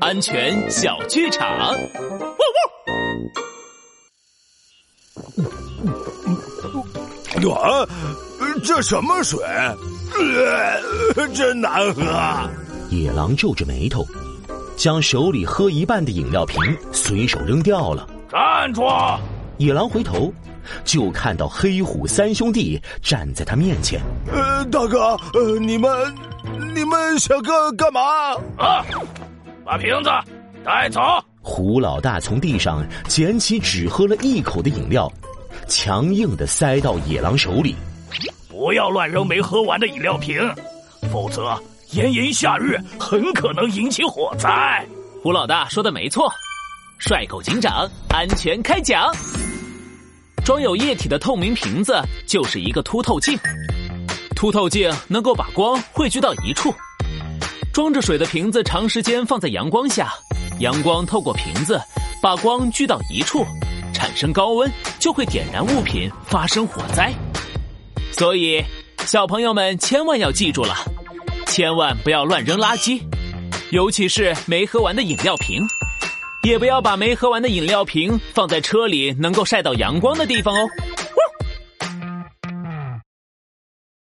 安全小剧场。啊，这什么水？呃，真难喝！野狼皱着眉头，将手里喝一半的饮料瓶随手扔掉了。站住！野狼回头，就看到黑虎三兄弟站在他面前。呃，大哥，呃，你们，你们想干干嘛？啊！把瓶子带走！胡老大从地上捡起只喝了一口的饮料，强硬的塞到野狼手里。不要乱扔没喝完的饮料瓶，否则炎炎夏日很可能引起火灾。胡老大说的没错。帅狗警长，安全开讲。装有液体的透明瓶子就是一个凸透镜，凸透镜能够把光汇聚到一处。装着水的瓶子长时间放在阳光下，阳光透过瓶子把光聚到一处，产生高温，就会点燃物品，发生火灾。所以，小朋友们千万要记住了，千万不要乱扔垃圾，尤其是没喝完的饮料瓶。也不要把没喝完的饮料瓶放在车里能够晒到阳光的地方哦。